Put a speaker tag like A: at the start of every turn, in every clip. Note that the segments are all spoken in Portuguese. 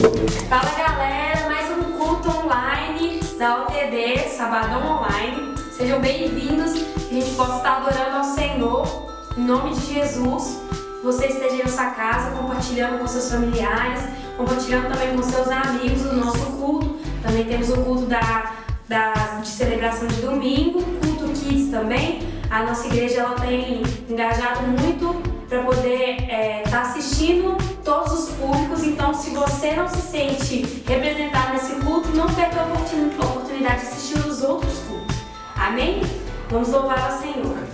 A: Fala galera, mais um culto online da OTD, Sabadão Online. Sejam bem-vindos, que a gente possa estar adorando ao Senhor, em nome de Jesus. Você esteja em sua casa, compartilhando com seus familiares, compartilhando também com seus amigos o nosso culto. Também temos o culto da, da, de celebração de domingo, culto Kids também. A nossa igreja ela tem engajado muito para poder estar é, tá assistindo todos os públicos. Então, se você não se sente representado nesse culto, não perca a oportunidade de assistir os outros cultos. Amém? Vamos louvar ao Senhor.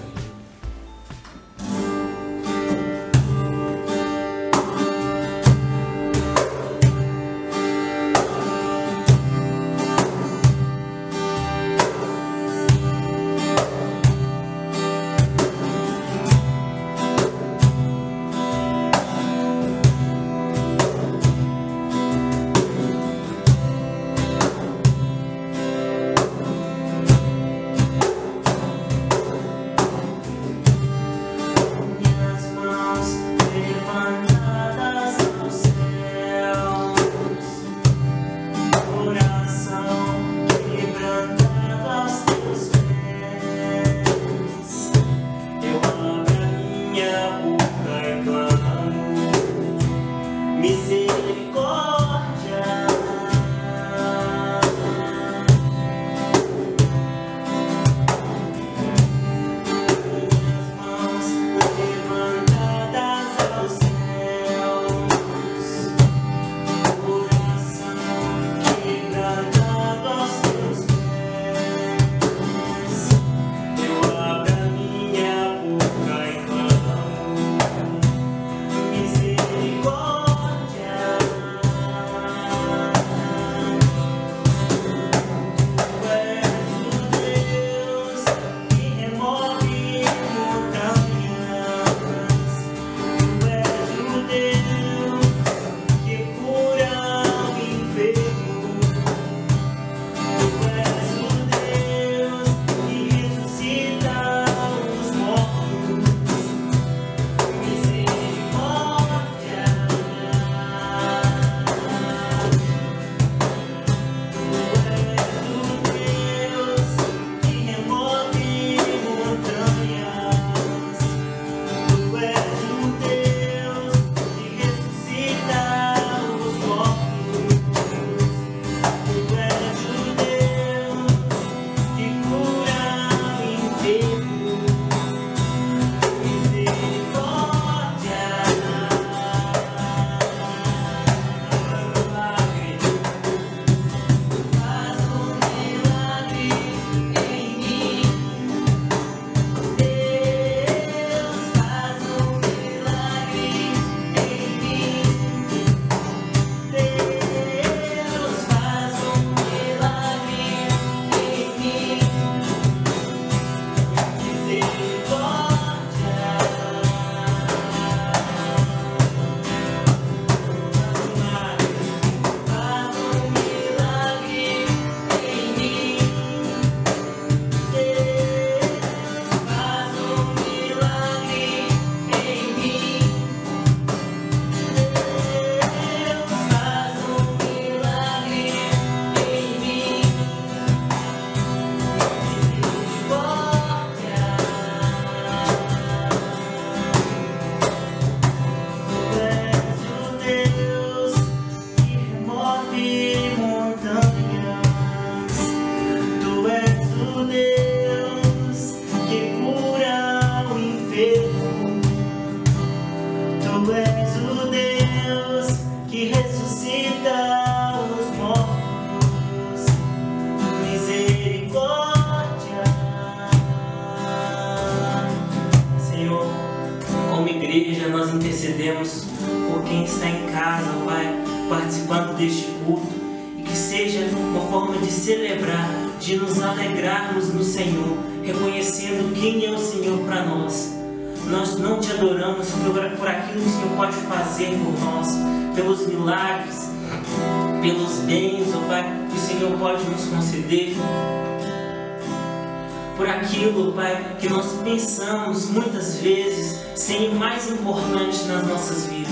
B: Pensamos muitas vezes ser mais importante nas nossas vidas.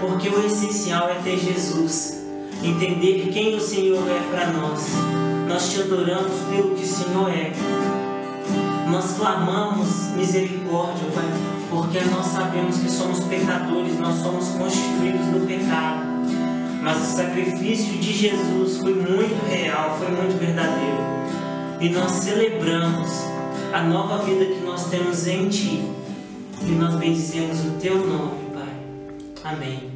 A: porque o essencial é ter Jesus, entender quem o Senhor é para nós. Nós te adoramos pelo que o Senhor é. Nós clamamos misericórdia, Pai, porque nós sabemos que somos pecadores, nós somos constituídos no pecado. Mas o sacrifício de Jesus foi muito real, foi muito verdadeiro. E nós celebramos a nova vida que nós temos em Ti. E nós bendizemos o Teu nome, Pai. Amém.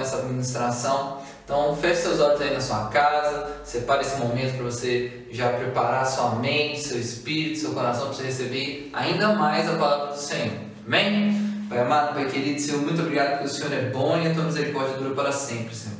C: Com essa administração. Então, feche seus olhos aí na sua casa, separe esse momento para você já preparar sua mente, seu espírito, seu coração para você receber ainda mais a palavra do Senhor. Amém? Pai amado, Pai querido, Senhor, muito obrigado porque o Senhor é bom e a tua misericórdia dura para sempre, Senhor.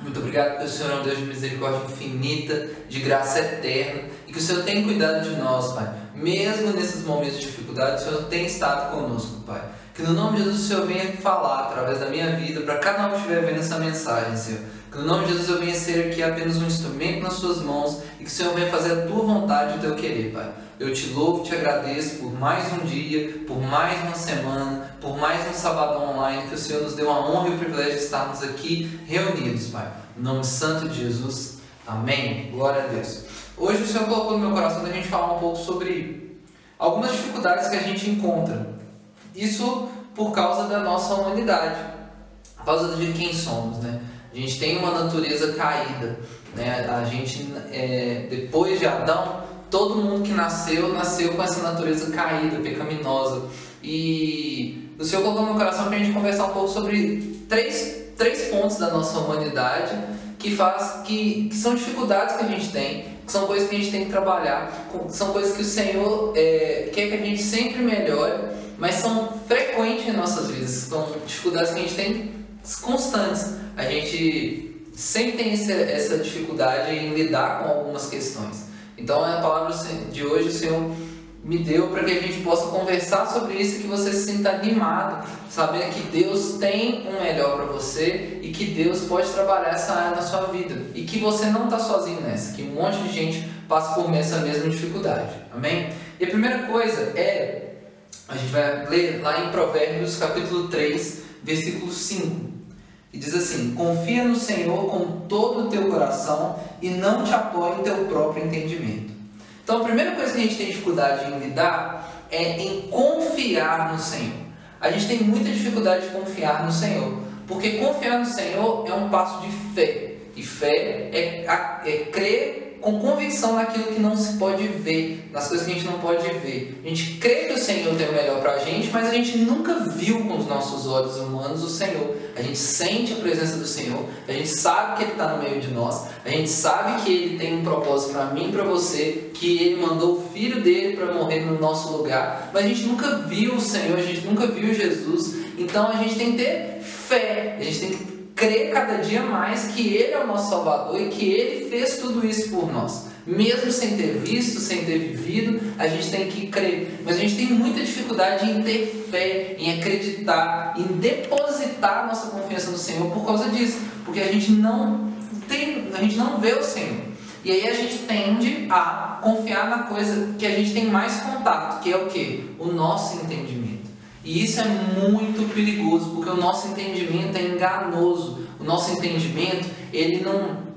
C: Muito obrigado porque o Senhor é um Deus de misericórdia infinita, de graça eterna e que o Senhor tem cuidado de nós, Pai. Mesmo nesses momentos de dificuldade, o Senhor tem estado conosco, Pai. Que no nome de Jesus o Senhor venha falar através da minha vida para cada um que estiver vendo essa mensagem, Senhor. Que no nome de Jesus eu venha ser aqui apenas um instrumento nas suas mãos e que o Senhor venha fazer a tua vontade e o teu querer, Pai. Eu te louvo, te agradeço por mais um dia, por mais uma semana, por mais um sabadão online, que o Senhor nos deu a honra e o privilégio de estarmos aqui reunidos, Pai. Em nome santo de Jesus. Amém. Glória a Deus. Hoje o Senhor colocou no meu coração da gente falar um pouco sobre algumas dificuldades que a gente encontra isso por causa da nossa humanidade, por causa de quem somos, né? A gente tem uma natureza caída, né? A gente, é, depois de Adão, todo mundo que nasceu, nasceu com essa natureza caída, pecaminosa. E o Senhor colocou no coração para a gente conversar um pouco sobre três, três pontos da nossa humanidade que faz que, que são dificuldades que a gente tem, que são coisas que a gente tem que trabalhar, são coisas que o Senhor é, quer que a gente sempre melhore mas são frequentes em nossas vidas, são dificuldades que a gente tem constantes. A gente sempre tem essa dificuldade em lidar com algumas questões. Então, a palavra de hoje o Senhor me deu para que a gente possa conversar sobre isso e que você se sinta animado, sabendo que Deus tem um melhor para você e que Deus pode trabalhar essa área na sua vida e que você não está sozinho nessa, que um monte de gente passa por essa mesma dificuldade. Amém? E a primeira coisa é a gente vai ler lá em Provérbios capítulo 3, versículo 5. E diz assim: Confia no Senhor com todo o teu coração e não te apoie em teu próprio entendimento. Então, a primeira coisa que a gente tem dificuldade em lidar é em confiar no Senhor. A gente tem muita dificuldade de confiar no Senhor, porque confiar no Senhor é um passo de fé. E fé é, é crer com convicção naquilo que não se pode ver, nas coisas que a gente não pode ver. A gente crê que o Senhor tem o melhor para a gente, mas a gente nunca viu com os nossos olhos humanos o Senhor. A gente sente a presença do Senhor, a gente sabe que Ele está no meio de nós, a gente sabe que Ele tem um propósito para mim e para você, que Ele mandou o Filho dele para morrer no nosso lugar, mas a gente nunca viu o Senhor, a gente nunca viu Jesus. Então a gente tem que ter fé, a gente tem que crer cada dia mais que Ele é o nosso Salvador e que Ele fez tudo isso por nós. Mesmo sem ter visto, sem ter vivido, a gente tem que crer. Mas a gente tem muita dificuldade em ter fé, em acreditar, em depositar nossa confiança no Senhor por causa disso. Porque a gente não tem, a gente não vê o Senhor. E aí a gente tende a confiar na coisa que a gente tem mais contato, que é o que? O nosso entendimento. E isso é muito perigoso, porque o nosso entendimento é enganoso. O nosso entendimento, ele não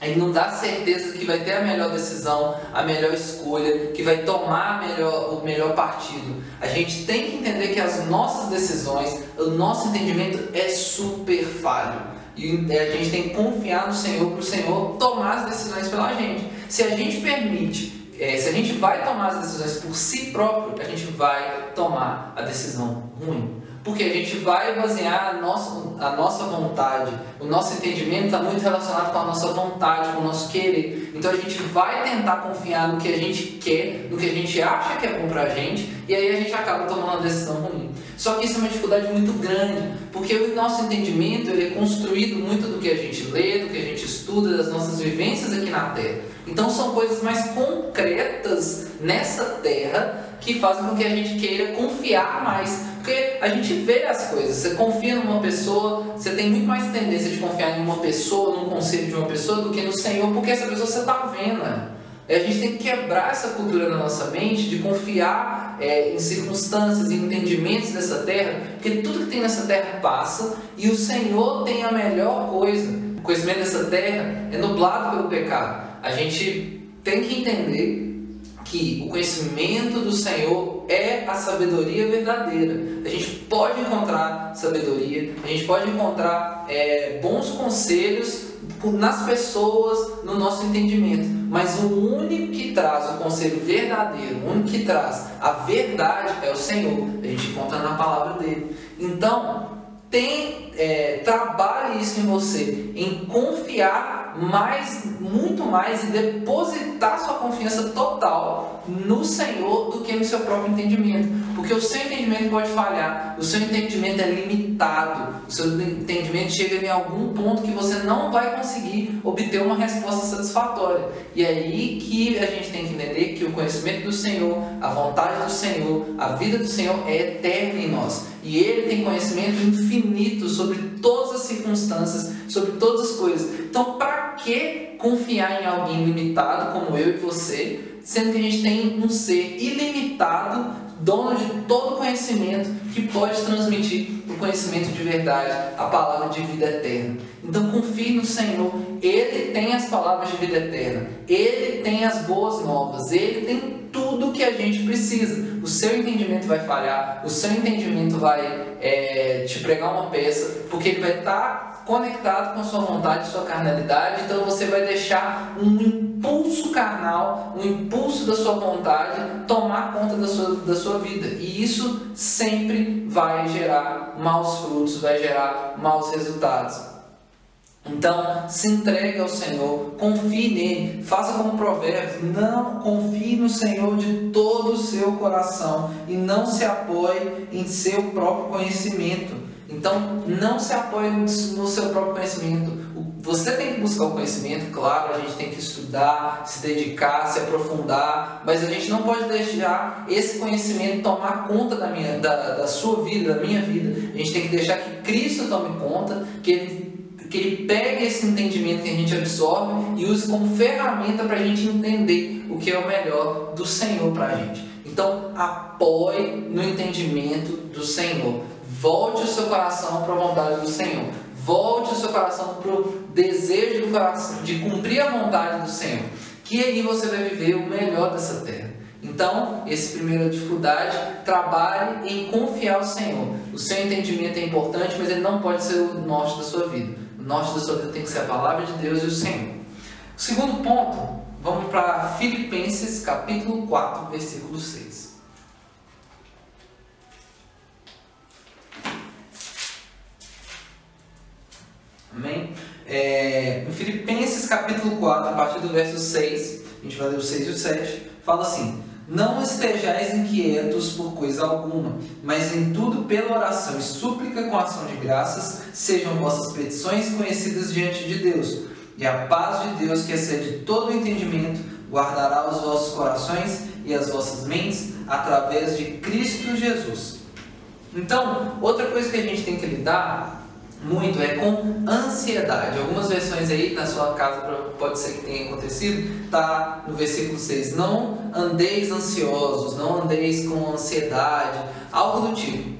C: ele não dá certeza que vai ter a melhor decisão, a melhor escolha, que vai tomar melhor, o melhor partido. A gente tem que entender que as nossas decisões, o nosso entendimento é super falho. E a gente tem que confiar no Senhor para o Senhor tomar as decisões pela gente. Se a gente permite é, se a gente vai tomar as decisões por si próprio, a gente vai tomar a decisão ruim. Porque a gente vai basear a nossa, a nossa vontade, o nosso entendimento está muito relacionado com a nossa vontade, com o nosso querer. Então a gente vai tentar confiar no que a gente quer, no que a gente acha que é bom pra gente, e aí a gente acaba tomando uma decisão ruim. Só que isso é uma dificuldade muito grande, porque o nosso entendimento ele é construído muito do que a gente lê, do que a gente estuda, das nossas vivências aqui na Terra. Então são coisas mais concretas nessa terra que fazem com que a gente queira confiar mais. Porque a gente vê as coisas, você confia numa pessoa, você tem muito mais tendência de confiar em uma pessoa, num conselho de uma pessoa, do que no Senhor, porque essa pessoa você está vendo. Né? E a gente tem que quebrar essa cultura na nossa mente de confiar é, em circunstâncias, em entendimentos dessa terra, porque tudo que tem nessa terra passa e o Senhor tem a melhor coisa. O conhecimento dessa terra é nublado pelo pecado a gente tem que entender que o conhecimento do Senhor é a sabedoria verdadeira. A gente pode encontrar sabedoria, a gente pode encontrar é, bons conselhos nas pessoas, no nosso entendimento. Mas o único que traz o conselho verdadeiro, o único que traz a verdade é o Senhor. A gente encontra na palavra dele. Então, tem, é, trabalhe isso em você, em confiar mais, muito mais e depositar sua confiança total no Senhor do que no seu próprio entendimento. Porque o seu entendimento pode falhar, o seu entendimento é limitado, o seu entendimento chega em algum ponto que você não vai conseguir obter uma resposta satisfatória. E é aí que a gente tem que entender que o conhecimento do Senhor, a vontade do Senhor, a vida do Senhor é eterna em nós. E Ele tem conhecimento infinito sobre todas as circunstâncias, sobre todas as coisas. Então, para que confiar em alguém limitado como eu e você, sendo que a gente tem um ser ilimitado dono de todo conhecimento, que pode transmitir o conhecimento de verdade, a palavra de vida eterna. Então confie no Senhor, Ele tem as palavras de vida eterna, Ele tem as boas novas, Ele tem tudo que a gente precisa. O seu entendimento vai falhar, o seu entendimento vai é, te pregar uma peça, porque ele vai estar conectado com a sua vontade, sua carnalidade, então você vai deixar um impulso carnal, um impulso da sua vontade tomar conta da sua, da sua vida. E isso sempre vai gerar maus frutos, vai gerar maus resultados. Então, se entregue ao Senhor, confie nele, faça como provérbios, não confie no Senhor de todo o seu coração e não se apoie em seu próprio conhecimento. Então, não se apoie no seu próprio conhecimento. Você tem que buscar o conhecimento, claro, a gente tem que estudar, se dedicar, se aprofundar, mas a gente não pode deixar esse conhecimento tomar conta da, minha, da, da sua vida, da minha vida. A gente tem que deixar que Cristo tome conta, que Ele que ele pegue esse entendimento que a gente absorve e use como ferramenta para a gente entender o que é o melhor do Senhor para a gente. Então, apoie no entendimento do Senhor. Volte o seu coração para a vontade do Senhor. Volte o seu coração para o desejo coração de cumprir a vontade do Senhor. Que aí você vai viver o melhor dessa terra. Então, essa primeira dificuldade, trabalhe em confiar no Senhor. O seu entendimento é importante, mas ele não pode ser o norte da sua vida norte da sua vida tem que ser a palavra de Deus e o Senhor. O segundo ponto, vamos para Filipenses capítulo 4, versículo 6. Amém? É, em Filipenses capítulo 4, a partir do verso 6, a gente vai ler o 6 e o 7, fala assim: não estejais inquietos por coisa alguma, mas em tudo pela oração e súplica com ação de graças, sejam vossas petições conhecidas diante de Deus. E a paz de Deus, que excede todo o entendimento, guardará os vossos corações e as vossas mentes através de Cristo Jesus. Então, outra coisa que a gente tem que lidar muito é com ansiedade. Algumas versões aí na sua casa pode ser que tenha acontecido, tá no versículo 6. Não andeis ansiosos, não andeis com ansiedade, algo do tipo.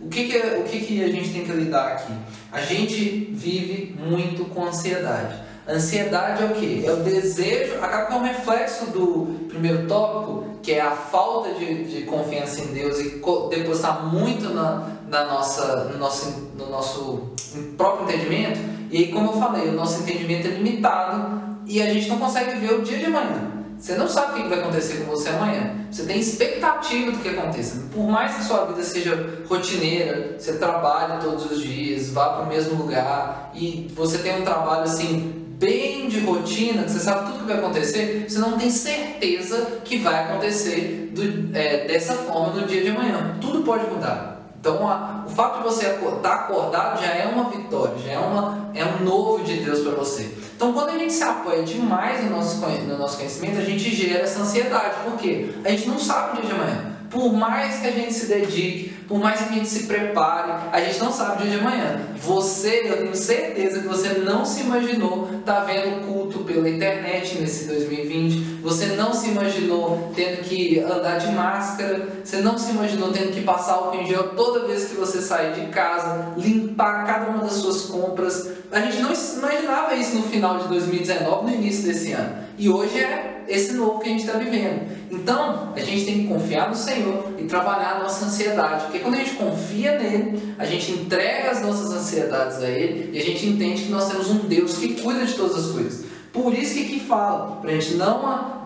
C: O que, que, é, o que, que a gente tem que lidar aqui? A gente vive muito com ansiedade. Ansiedade é o que? É o desejo, acaba com é um reflexo do primeiro tópico, que é a falta de, de confiança em Deus e depositar muito na, na nossa, no, nosso, no nosso próprio entendimento. E aí, como eu falei, o nosso entendimento é limitado e a gente não consegue ver o dia de amanhã. Você não sabe o que vai acontecer com você amanhã. Você tem expectativa do que aconteça. Por mais que sua vida seja rotineira, você trabalha todos os dias, vá para o mesmo lugar e você tem um trabalho assim bem de rotina, que você sabe tudo que vai acontecer, você não tem certeza que vai acontecer do, é, dessa forma no dia de amanhã. Tudo pode mudar. Então, a, o fato de você estar tá acordado já é uma vitória, já é, uma, é um novo de Deus para você. Então, quando a gente se apoia demais no nosso, no nosso conhecimento, a gente gera essa ansiedade. Por quê? A gente não sabe o dia de amanhã. Por mais que a gente se dedique, por mais que a gente se prepare, a gente não sabe o dia de amanhã. Você, eu tenho certeza que você não se imaginou tá vendo culto pela internet nesse 2020. Você não se imaginou tendo que andar de máscara. Você não se imaginou tendo que passar álcool em gel toda vez que você sair de casa, limpar cada uma das suas compras. A gente não imaginava isso no final de 2019, no início desse ano. E hoje é esse novo que a gente está vivendo. Então, a gente tem que confiar no Senhor e trabalhar a nossa ansiedade. Porque quando a gente confia nele, a gente entrega as nossas ansiedades a ele e a gente entende que nós temos um Deus que cuida de todas as coisas. Por isso que aqui fala, para a gente não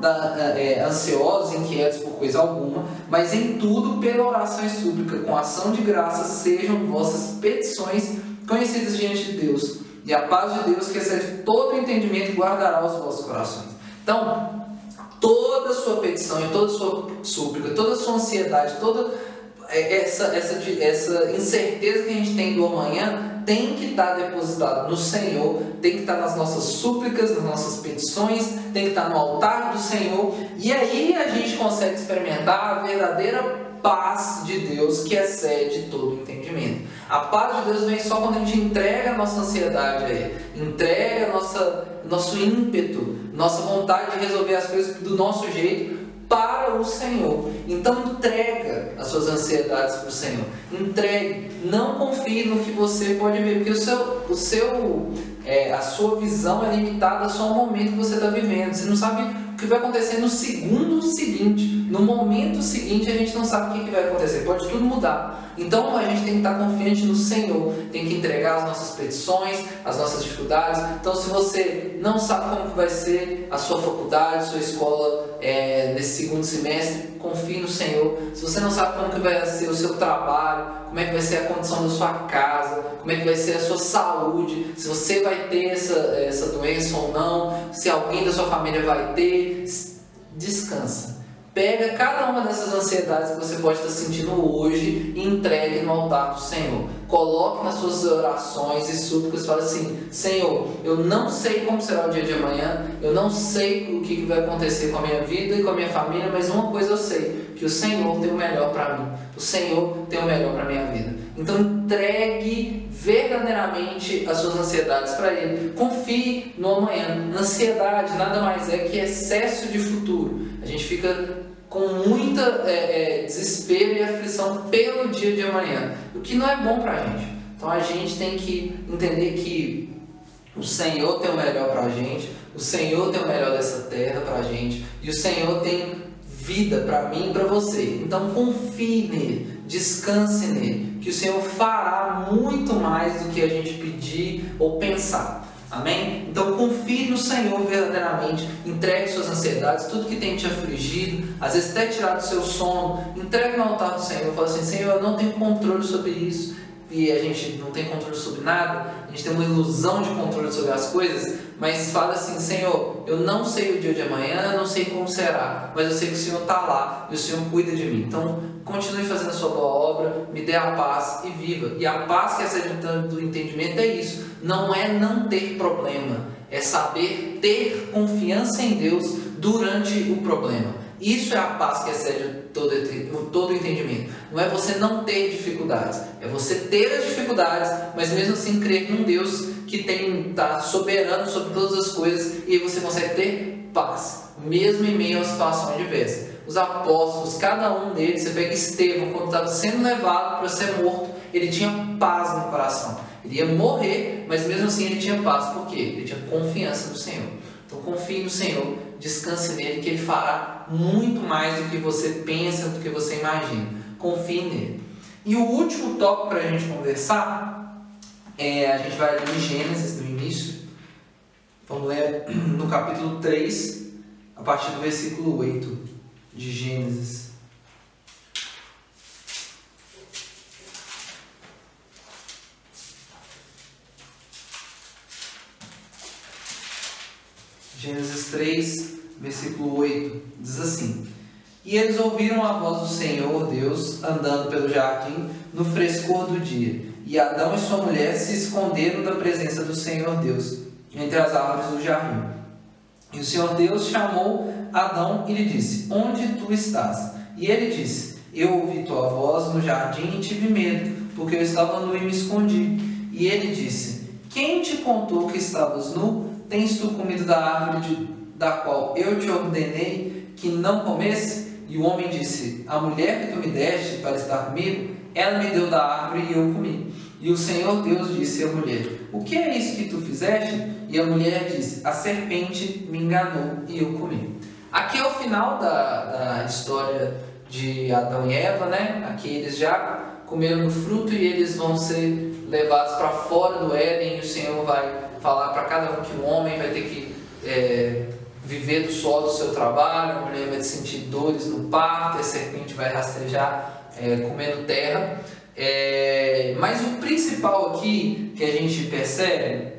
C: é, ansiosos, inquietos por coisa alguma, mas em tudo, pela oração e súplica, com ação de graça, sejam vossas petições conhecidas diante de Deus. E a paz de Deus, que excede todo o entendimento, guardará os vossos corações. Então, toda sua petição e toda sua súplica, toda sua ansiedade, toda essa, essa, essa incerteza que a gente tem do amanhã tem que estar depositado no Senhor, tem que estar nas nossas súplicas, nas nossas petições, tem que estar no altar do Senhor, e aí a gente consegue experimentar a verdadeira paz de Deus que excede todo entendimento. A paz de Deus vem só quando a gente entrega a nossa ansiedade a Ele, entrega nossa, nosso ímpeto, nossa vontade de resolver as coisas do nosso jeito para o Senhor. Então entrega as suas ansiedades para o Senhor. Entregue. Não confie no que você pode ver, porque o seu, o seu, é, a sua visão é limitada só ao momento que você está vivendo. Você não sabe o que vai acontecer no segundo seguinte. No momento seguinte a gente não sabe o que, que vai acontecer. Pode tudo mudar. Então a gente tem que estar confiante no Senhor, tem que entregar as nossas petições, as nossas dificuldades. Então, se você não sabe como vai ser a sua faculdade, sua escola é, nesse segundo semestre, confie no Senhor. Se você não sabe como que vai ser o seu trabalho, como é que vai ser a condição da sua casa, como é que vai ser a sua saúde, se você vai ter essa, essa doença ou não, se alguém da sua família vai ter, descansa Pega cada uma dessas ansiedades que você pode estar sentindo hoje e entregue no altar do Senhor. Coloque nas suas orações e súplicas, fala assim: Senhor, eu não sei como será o dia de amanhã, eu não sei o que vai acontecer com a minha vida e com a minha família, mas uma coisa eu sei: que o Senhor tem o melhor para mim, o Senhor tem o melhor para a minha vida. Então entregue verdadeiramente as suas ansiedades para Ele. Confie no amanhã. Ansiedade nada mais é que excesso de futuro. A gente fica com muita é, é, desespero e aflição pelo dia de amanhã, o que não é bom para a gente. Então a gente tem que entender que o Senhor tem o melhor para a gente, o Senhor tem o melhor dessa terra para a gente, e o Senhor tem vida para mim e para você. Então confie nele, descanse nele, que o Senhor fará muito mais do que a gente pedir ou pensar. Amém? Então confie no Senhor verdadeiramente, entregue suas ansiedades, tudo que tem te afligido, às vezes até tirado do seu sono, entregue no altar do Senhor, fala assim, Senhor, eu não tenho controle sobre isso, e a gente não tem controle sobre nada, a gente tem uma ilusão de controle sobre as coisas, mas fala assim, Senhor, eu não sei o dia de amanhã, não sei como será, mas eu sei que o Senhor está lá e o Senhor cuida de mim. Então, continue fazendo a sua boa obra, me dê a paz e viva. E a paz que excede do entendimento é isso, não é não ter problema, é saber ter confiança em Deus durante o problema. Isso é a paz que excede todo, todo entendimento. Não é você não ter dificuldades, é você ter as dificuldades, mas mesmo assim crer num Deus que está soberano sobre todas as coisas e você consegue ter paz, mesmo em meio a situações adversas. Os apóstolos, cada um deles, você pega Estevão, quando estava sendo levado para ser morto, ele tinha paz no coração. Ele ia morrer, mas mesmo assim ele tinha paz. Por quê? Ele tinha confiança no Senhor. Então confie no Senhor, descanse nele, que ele fará muito mais do que você pensa, do que você imagina. Confie nele. E o último tópico para a gente conversar, é, a gente vai ler Gênesis no início. Vamos ler no capítulo 3, a partir do versículo 8 de Gênesis. Gênesis 3, versículo 8, diz assim: E eles ouviram a voz do Senhor Deus andando pelo jardim no frescor do dia, e Adão e sua mulher se esconderam da presença do Senhor Deus entre as árvores do jardim. E o Senhor Deus chamou Adão e lhe disse: Onde tu estás? E ele disse: Eu ouvi tua voz no jardim e tive medo, porque eu estava nu e me escondi. E ele disse: Quem te contou que estavas nu? Tens tu comido da árvore de, da qual eu te ordenei que não comesse? E o homem disse: A mulher que tu me deste para estar comigo, ela me deu da árvore e eu comi. E o Senhor Deus disse à mulher: O que é isso que tu fizeste? E a mulher disse: A serpente me enganou e eu comi. Aqui é o final da, da história de Adão e Eva, né? Aqui eles já comeram do fruto e eles vão ser levados para fora do Éden e o Senhor vai falar para cada um que o homem vai ter que é, viver do suor do seu trabalho, a mulher vai sentir dores no parto, a serpente vai rastejar é, comendo terra. É, mas o principal aqui que a gente percebe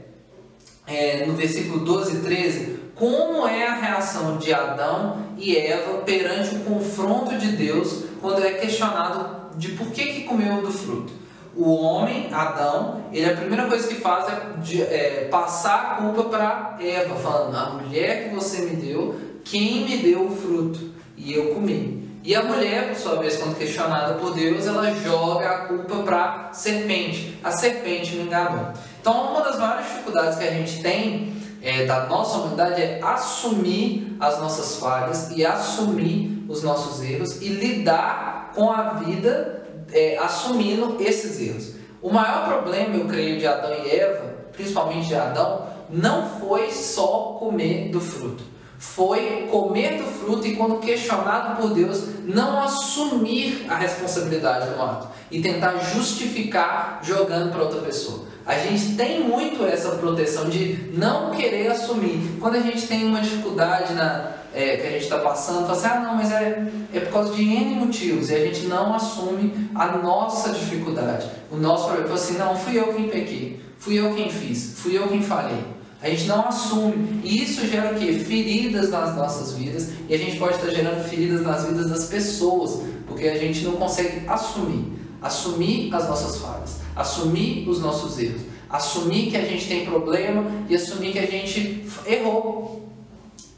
C: é, no versículo 12 e 13, como é a reação de Adão e Eva perante o confronto de Deus quando é questionado de por que, que comeu do fruto. O homem, Adão, ele a primeira coisa que faz é, de, é passar a culpa para Eva, falando: a mulher que você me deu, quem me deu o fruto e eu comi. E a mulher, por sua vez, quando questionada por Deus, ela joga a culpa para a serpente. A serpente me enganou. Então, uma das maiores dificuldades que a gente tem é, da nossa humanidade é assumir as nossas falhas e assumir os nossos erros e lidar com a vida é, assumindo esses erros. O maior problema, eu creio, de Adão e Eva, principalmente de Adão, não foi só comer do fruto. Foi comer do fruto e, quando questionado por Deus, não assumir a responsabilidade do ato e tentar justificar jogando para outra pessoa. A gente tem muito essa proteção de não querer assumir. Quando a gente tem uma dificuldade na, é, que a gente está passando, fala assim, ah não, mas é, é por causa de N motivos, e a gente não assume a nossa dificuldade, o nosso problema. Fala assim, não, fui eu quem pequei, fui eu quem fiz, fui eu quem falei. A gente não assume. E isso gera o quê? Feridas nas nossas vidas. E a gente pode estar gerando feridas nas vidas das pessoas. Porque a gente não consegue assumir. Assumir as nossas falhas. Assumir os nossos erros. Assumir que a gente tem problema e assumir que a gente errou.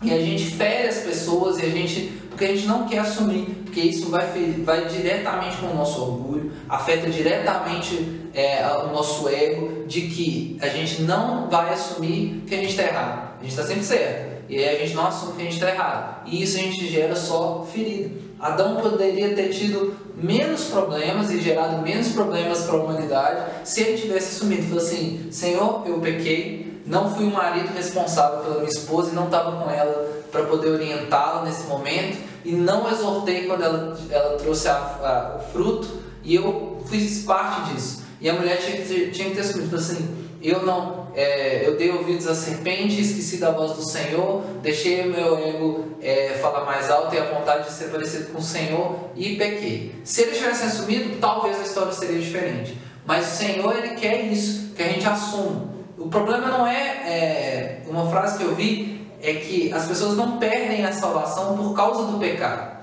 C: E a gente fere as pessoas e a gente. Porque a gente não quer assumir, porque isso vai, vai diretamente com o nosso orgulho, afeta diretamente é, o nosso ego, de que a gente não vai assumir que a gente está errado. A gente está sempre certo. E aí a gente não assume que a gente está errado. E isso a gente gera só ferida. Adão poderia ter tido menos problemas e gerado menos problemas para a humanidade se ele tivesse assumido. Falou assim: Senhor, eu pequei, não fui o marido responsável pela minha esposa e não estava com ela para poder orientá-la nesse momento e não exortei quando ela, ela trouxe a, a, o fruto e eu fiz parte disso. E a mulher tinha que ter, tinha que ter assumido, assim, eu não, é, eu dei ouvidos à serpente, esqueci da voz do Senhor, deixei o meu ego é, falar mais alto e a vontade de ser parecido com o Senhor e pequei. Se ele tivesse assumido, talvez a história seria diferente. Mas o Senhor, ele quer isso, que a gente assuma. O problema não é, é, uma frase que eu vi é que as pessoas não perdem a salvação por causa do pecado.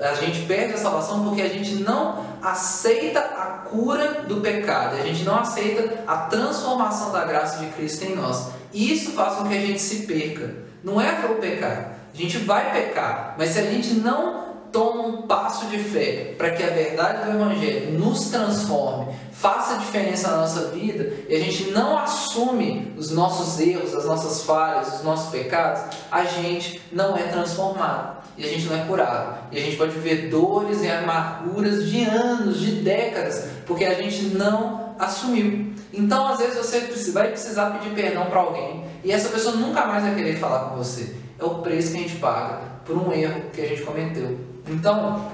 C: A gente perde a salvação porque a gente não aceita a cura do pecado, a gente não aceita a transformação da graça de Cristo em nós. E isso faz com que a gente se perca. Não é o pecado. A gente vai pecar, mas se a gente não toma um passo de fé para que a verdade do Evangelho nos transforme, faça diferença na nossa vida e a gente não assume os nossos erros, as nossas falhas, os nossos pecados, a gente não é transformado e a gente não é curado. E a gente pode viver dores e amarguras de anos, de décadas, porque a gente não assumiu. Então, às vezes, você vai precisar pedir perdão para alguém e essa pessoa nunca mais vai querer falar com você. É o preço que a gente paga por um erro que a gente cometeu. Então,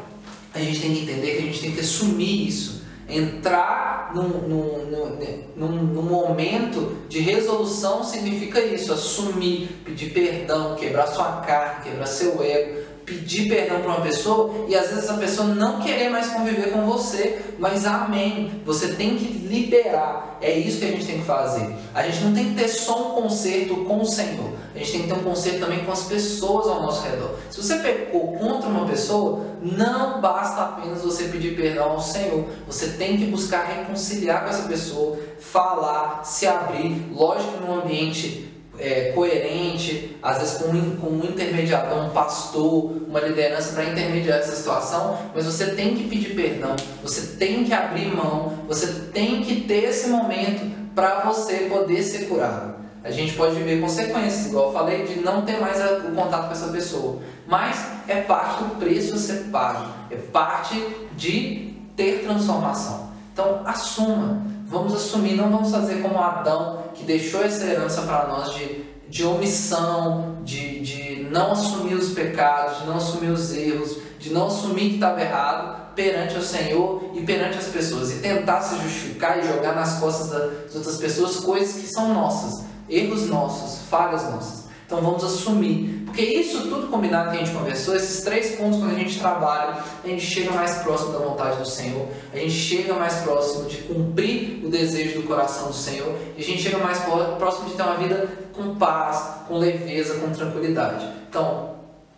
C: a gente tem que entender que a gente tem que assumir isso. Entrar num, num, num, num, momento de resolução significa isso, assumir, pedir perdão, quebrar sua carne, quebrar seu ego, pedir perdão para uma pessoa e às vezes a pessoa não querer mais conviver com você, mas amém. Você tem que liberar. É isso que a gente tem que fazer. A gente não tem que ter só um conserto com o Senhor. A gente tem que ter um conserto também com as pessoas ao nosso redor. Se você pecou contra uma pessoa, não basta apenas você pedir perdão ao Senhor. Você tem que buscar reconciliar com essa pessoa, falar, se abrir. Lógico num ambiente é, coerente, às vezes com um, com um intermediador, um pastor, uma liderança para intermediar essa situação, mas você tem que pedir perdão, você tem que abrir mão, você tem que ter esse momento para você poder ser curado. A gente pode viver consequências, igual eu falei, de não ter mais o contato com essa pessoa. Mas é parte do preço a ser pago, é parte de ter transformação. Então, assuma. Vamos assumir, não vamos fazer como Adão, que deixou essa herança para nós de, de omissão, de, de não assumir os pecados, de não assumir os erros, de não assumir que estava errado perante o Senhor e perante as pessoas e tentar se justificar e jogar nas costas das outras pessoas coisas que são nossas, erros nossos, falhas nossas. Então vamos assumir, porque isso tudo combinado que a gente conversou, esses três pontos quando a gente trabalha, a gente chega mais próximo da vontade do Senhor, a gente chega mais próximo de cumprir o desejo do coração do Senhor, e a gente chega mais próximo de ter uma vida com paz, com leveza, com tranquilidade. Então,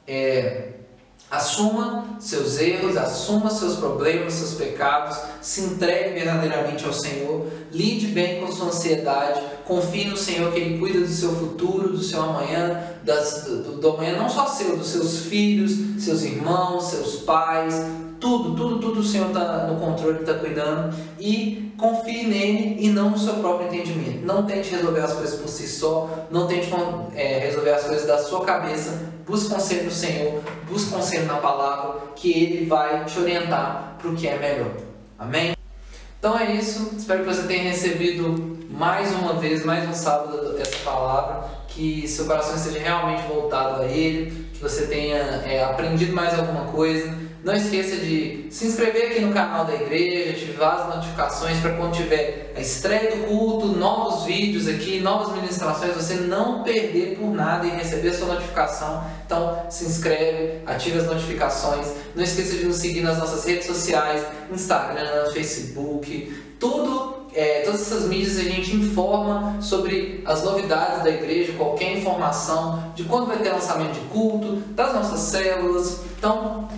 C: é, Assuma seus erros, assuma seus problemas, seus pecados, se entregue verdadeiramente ao Senhor, lide bem com sua ansiedade, confie no Senhor que Ele cuida do seu futuro, do seu amanhã, das, do, do amanhã não só seu, dos seus filhos, seus irmãos, seus pais, tudo, tudo, tudo o Senhor está no controle, está cuidando e confie nele e não no seu próprio entendimento. Não tente resolver as coisas por si só, não tente é, resolver as coisas da sua cabeça. Busque conselho no Senhor, busque conselho na palavra, que Ele vai te orientar para o que é melhor. Amém? Então é isso. Espero que você tenha recebido mais uma vez, mais um sábado, essa palavra. Que seu coração esteja realmente voltado a Ele, que você tenha é, aprendido mais alguma coisa não esqueça de se inscrever aqui no canal da igreja, ativar as notificações para quando tiver a estreia do culto, novos vídeos aqui, novas ministrações, você não perder por nada e receber a sua notificação. Então se inscreve, ative as notificações. Não esqueça de nos seguir nas nossas redes sociais, Instagram, Facebook, tudo é, todas essas mídias a gente informa sobre as novidades da igreja, qualquer informação de quando vai ter lançamento de culto, das nossas células. Então,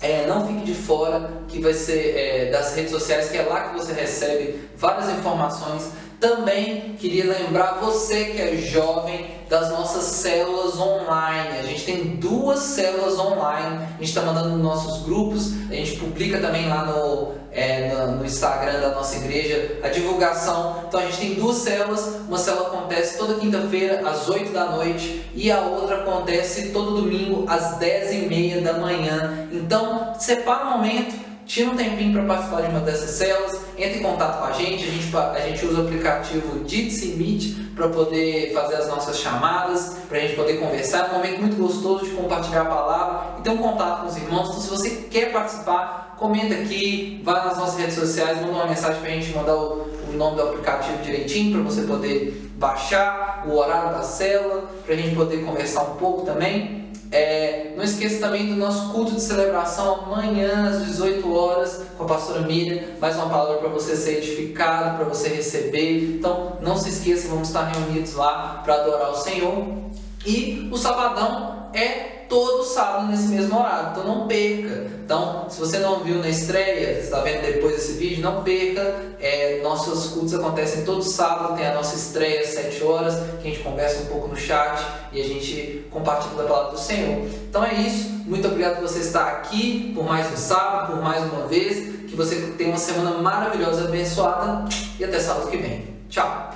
C: é, não fique de fora, que vai ser é, das redes sociais, que é lá que você recebe várias informações. Também queria lembrar você que é jovem das nossas células online. A gente tem duas células online. A gente está mandando nos nossos grupos. A gente publica também lá no, é, no, Instagram da nossa igreja a divulgação. Então a gente tem duas células. Uma célula acontece toda quinta-feira às 8 da noite e a outra acontece todo domingo às 10 e meia da manhã. Então separa um momento tira um tempinho para participar de uma dessas células, entre em contato com a gente, a gente, a gente usa o aplicativo Jitsi Meet para poder fazer as nossas chamadas, para a gente poder conversar, é um momento muito gostoso de compartilhar a palavra e ter um contato com os irmãos, então se você quer participar, comenta aqui, vá nas nossas redes sociais, manda uma mensagem para a gente mandar o, o nome do aplicativo direitinho para você poder baixar o horário da célula, para a gente poder conversar um pouco também. É, não esqueça também do nosso culto de celebração amanhã às 18 horas com a pastora Miriam. Mais uma palavra para você ser edificado, para você receber. Então não se esqueça, vamos estar reunidos lá para adorar o Senhor. E o sabadão é todo sábado nesse mesmo horário, então não perca. Então, se você não viu na estreia, está vendo depois desse vídeo, não perca. É, nossos cultos acontecem todo sábado, tem a nossa estreia às 7 horas, que a gente conversa um pouco no chat e a gente compartilha a palavra do Senhor. Então é isso, muito obrigado por você estar aqui por mais um sábado, por mais uma vez. Que você tenha uma semana maravilhosa, abençoada e até sábado que vem. Tchau!